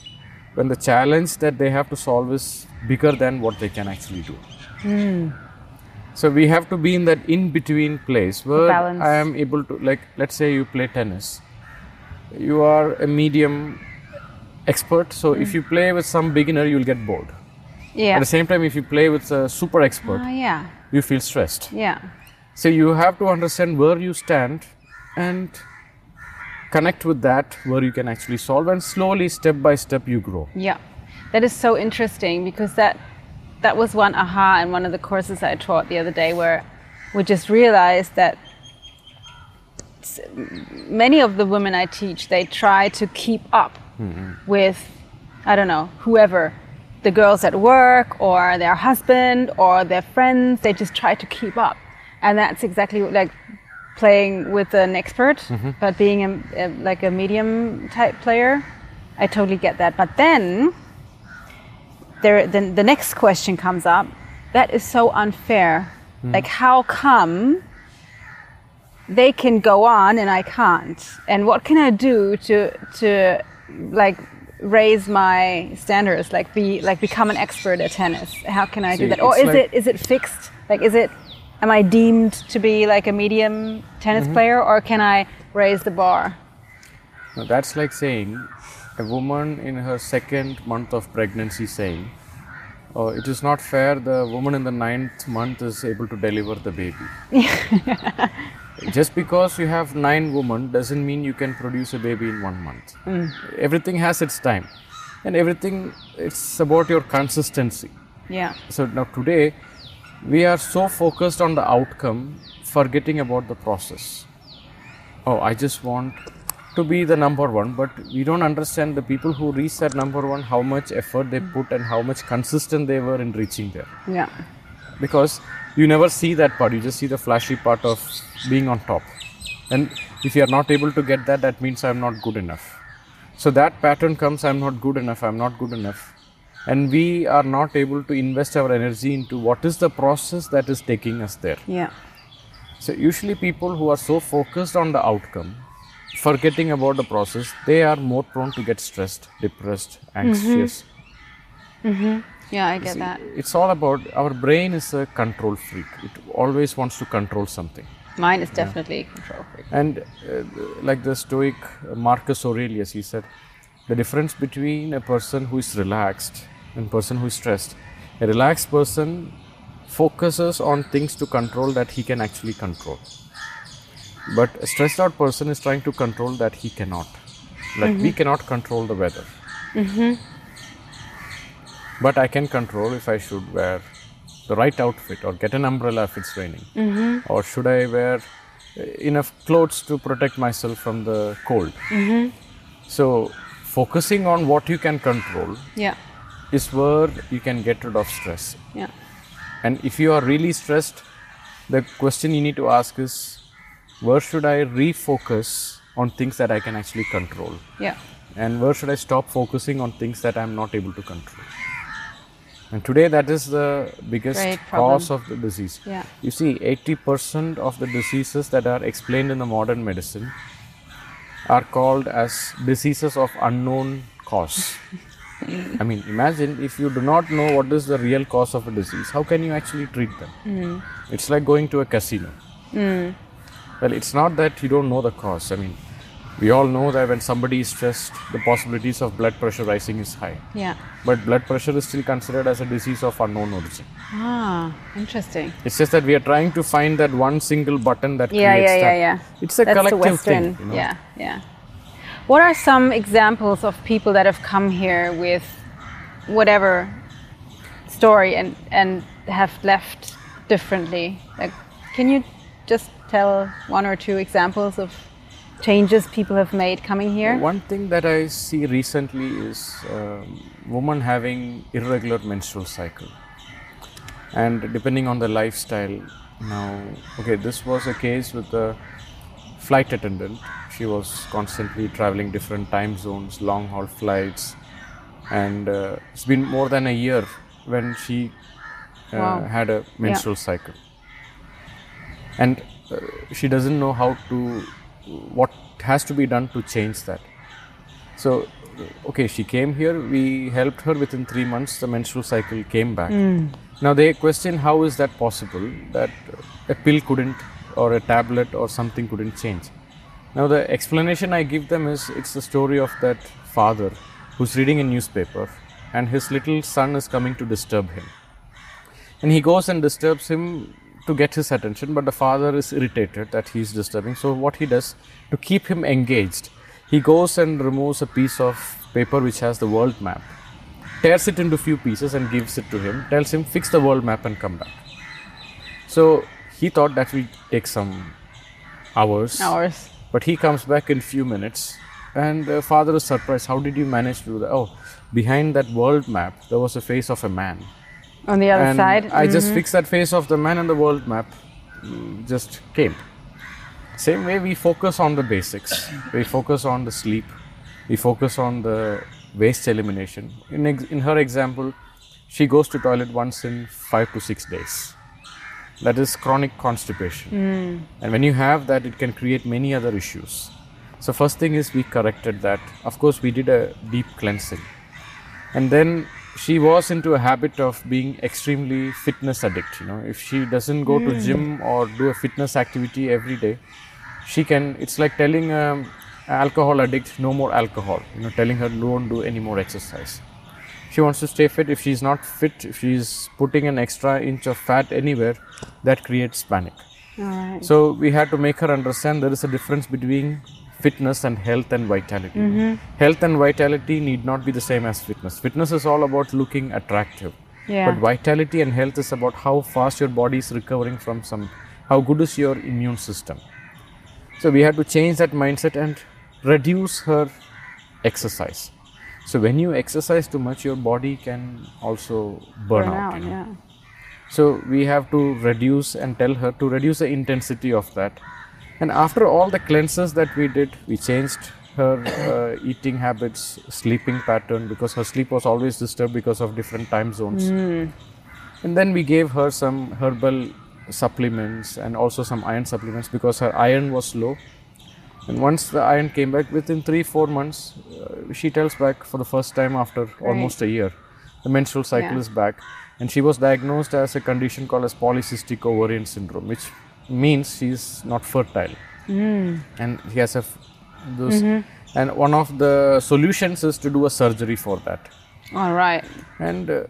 when the challenge that they have to solve is bigger than what they can actually do hmm. so we have to be in that in between place where Balance. i am able to like let's say you play tennis you are a medium expert so if hmm. you play with some beginner you'll get bored Yeah. at the same time if you play with a super expert Ah, yeah. you feel stressed Yeah. so you have to understand where you stand and connect with that where you can actually solve and slowly step by step you grow. Yeah, that is so interesting because that that was one aha in one of the courses I taught the other day where we just realized that many of the women I teach they try to keep up mm-hmm. with I don't know whoever the girls at work or their husband or their friends they just try to keep up. And that's exactly like playing with an expert mm-hmm. but being a, a, like a medium type player I totally get that. But then there the, the next question comes up. That is so unfair. Mm-hmm. Like how come they can go on and i can't? And what can i do to to like raise my standards like be like become an expert at tennis? How can i do that? Or is like- it is it fixed? Like is it am I deemed to be like a medium tennis mm-hmm. player or can I raise the bar? That's like saying a woman in her second month of pregnancy saying, Oh, it is not fair the woman in the ninth month is able to deliver the baby. Just because you have nine women doesn't mean you can produce a baby in one month. Mm. Everything has its time. And everything it's about your consistency. Yeah. So now today we are so focused on the outcome, forgetting about the process. Oh, I just want to be the number one, but we don't understand the people who reach that number one, how much effort they put and how much consistent they were in reaching there. Yeah. Because you never see that part, you just see the flashy part of being on top. And if you are not able to get that, that means I'm not good enough. So that pattern comes I'm not good enough, I'm not good enough. And we are not able to invest our energy into what is the process that is taking us there. Yeah. So usually people who are so focused on the outcome, forgetting about the process, they are more prone to get stressed, depressed, anxious. Yeah, I get See, that. It's all about our brain is a control freak. It always wants to control something. Mine is definitely a control freak. And uh, like the Stoic Marcus Aurelius, he said, the difference between a person who is relaxed and person who is stressed. A relaxed person focuses on things to control that he can actually control. But a stressed out person is trying to control that he cannot. Like we mm-hmm. cannot control the weather. Mm-hmm. But I can control if I should wear the right outfit or get an umbrella if it's raining. Mm-hmm. Or should I wear enough clothes to protect myself from the cold? So, focusing on what you can control Yeah. Is where you can get rid of stress. Yeah. And if you are really stressed, the question you need to ask is where should I refocus on things that I can actually control? Yeah. And where should I stop focusing on things that I'm not able to control? And today, that is the biggest cause of the disease. Yeah. You see, 80% of the diseases that are explained in the modern medicine are called as diseases of unknown cause. Mm. I mean, imagine if you do not know what is the real cause of a disease, how can you actually treat them? Mm. It's like going to a casino. Mm. Well, it's not that you don't know the cause. I mean, we all know that when somebody is stressed, the possibilities of blood pressure rising is high. Yeah. But blood pressure is still considered as a disease of unknown origin. Ah, interesting. It's just that we are trying to find that one single button that Yeah, creates yeah, yeah, that. yeah. It's a That's collective Western. thing. You know? Yeah, yeah. What are some examples of people that have come here with whatever story and and have left differently? Like, can you just tell one or two examples of changes people have made coming here? One thing that I see recently is um, women having irregular menstrual cycle, and depending on the lifestyle. Now, okay, this was a case with a flight attendant. She was constantly traveling different time zones, long haul flights, and uh, it's been more than a year when she uh, Wow. had a menstrual cycle. And uh, she doesn't know how to what has to be done to change that. So okay she came here we helped her within 3 months the menstrual cycle came back. Now they question how is that possible that a pill couldn't or a tablet or something couldn't change now the explanation i give them is it's the story of that father who's reading a newspaper and his little son is coming to disturb him. And he goes and disturbs him to get his attention but the father is irritated that he's disturbing. So what he does to keep him engaged he goes and removes a piece of paper which has the world map tears it into few pieces and gives it to him tells him fix the world map and come back. So he thought that will take some hours. Hours. But he comes back in few minutes and the father is surprised how did you manage to do that oh behind that world map there was a face of a man On the other and side. I just fixed that face of the man and the world map mm, just came. Same way we focus on the basics. We focus on the sleep. We focus on the waste elimination. In, ex- in her example, she goes to toilet once in five to six days. That is chronic constipation. And when you have that, it can create many other issues. So first thing is we corrected that. Of course, we did a deep cleansing. And then she was into a habit of being extremely fitness addict you know if she doesn't go to gym or do a fitness activity every day she can it's like telling um, alcohol addict no more alcohol you know telling her don't do any more exercise she wants to stay fit if she's not fit if she's putting an extra inch of fat anywhere that creates panic right. so we had to make her understand there is a difference between fitness and health and vitality. Mm-hmm. Health and vitality need not be the same as fitness. Fitness is all about looking attractive. Yeah. But vitality and health is about how fast your body is recovering from some, how good is your immune system. So we had to change that mindset and reduce her exercise. So when you exercise too much, your body can also burn, Burn out. out, you know. yeah. So we have to reduce and tell her to reduce the intensity of that. And after all the cleanses that we did, we changed her uh, eating habits, sleeping pattern because her sleep was always disturbed because of different time zones. And then we gave her some herbal supplements and also some iron supplements because her iron was low. And once the iron came back within three, four months, uh, she tells back for the first time after almost a year. The menstrual cycle Yeah. is back. And she was diagnosed as a condition called as polycystic ovarian syndrome, which means she's not fertile. And she has a f- those, and one of the solutions is to do a surgery for that All right. and uh,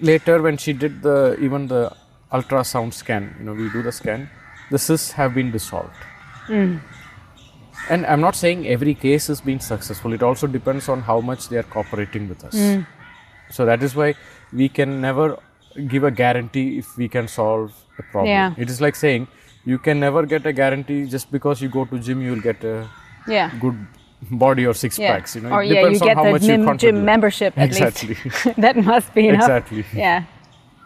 later when she did the even the ultrasound scan you know we do the scan the cysts have been dissolved and i'm not saying every case has been successful it also depends on how much they are cooperating with us hmm. so that is why we can never give a guarantee if we can solve a problem Yeah. it is like saying you can never get a guarantee just because you go to gym you will get a Yeah. good body or six Yeah. packs you know or it yeah, you get the gym, gym membership at exactly least. that must be enough. exactly Yeah.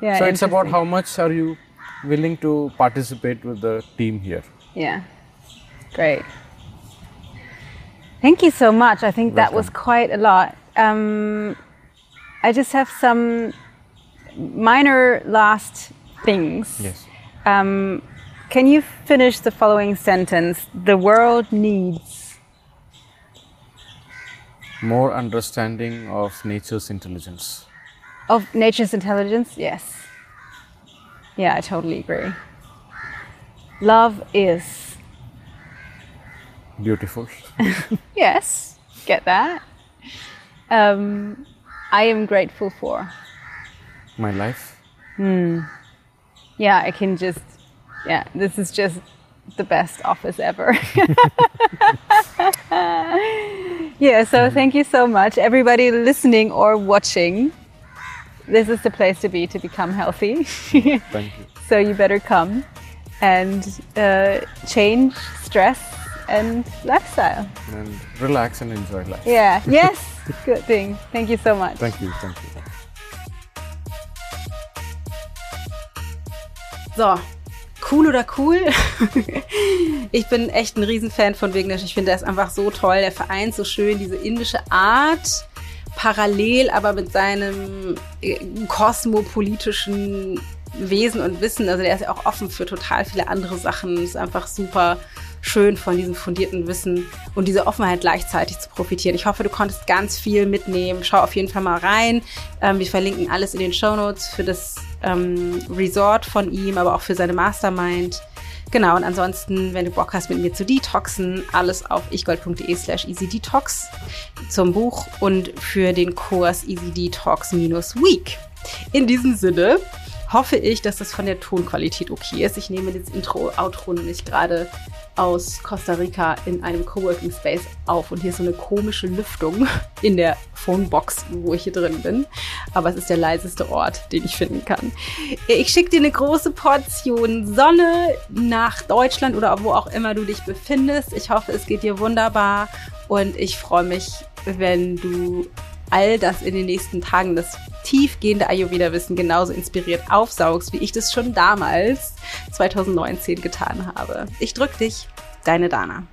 Yeah. so it's about how much are you willing to participate with the team here. Yeah. Great. Thank you so much. I think that was quite a lot. Um, I just have some minor last things. Yes. Um, can you finish the following sentence? The world needs. More understanding of nature's intelligence. Of nature's intelligence? Yes. Yeah, I totally agree. Love is. Beautiful. Yes, get that. Um, I am grateful for. My life. Yeah, I can just. Yeah, this is just the best office ever. yeah, so thank you so much, everybody listening or watching. This is the place to be to become healthy. Thank you. so you better come and uh, change stress and lifestyle. And relax and enjoy life. Yeah, yes, good thing. Thank you so much. Thank you. Thank you. So, cool oder cool? ich bin echt ein Riesenfan von Vignesh. Ich finde, der ist einfach so toll. Der vereint so schön diese indische Art, parallel aber mit seinem äh, kosmopolitischen Wesen und Wissen. Also der ist ja auch offen für total viele andere Sachen. Ist einfach super schön von diesem fundierten Wissen und dieser Offenheit gleichzeitig zu profitieren. Ich hoffe, du konntest ganz viel mitnehmen. Schau auf jeden Fall mal rein. Ähm, wir verlinken alles in den Show Notes für das ähm, Resort von ihm, aber auch für seine Mastermind. Genau, und ansonsten, wenn du Bock hast, mit mir zu detoxen, alles auf ichgold.de slash easydetox zum Buch und für den Kurs Easy Detox minus Week. In diesem Sinne hoffe ich, dass das von der Tonqualität okay ist. Ich nehme das Intro, Outro nämlich gerade aus Costa Rica in einem Coworking Space auf und hier ist so eine komische Lüftung in der Phonebox, wo ich hier drin bin. Aber es ist der leiseste Ort, den ich finden kann. Ich schicke dir eine große Portion Sonne nach Deutschland oder wo auch immer du dich befindest. Ich hoffe, es geht dir wunderbar und ich freue mich, wenn du all das in den nächsten Tagen, das tiefgehende Ayurveda-Wissen genauso inspiriert aufsaugst, wie ich das schon damals 2019 getan habe. Ich drück dich, deine Dana.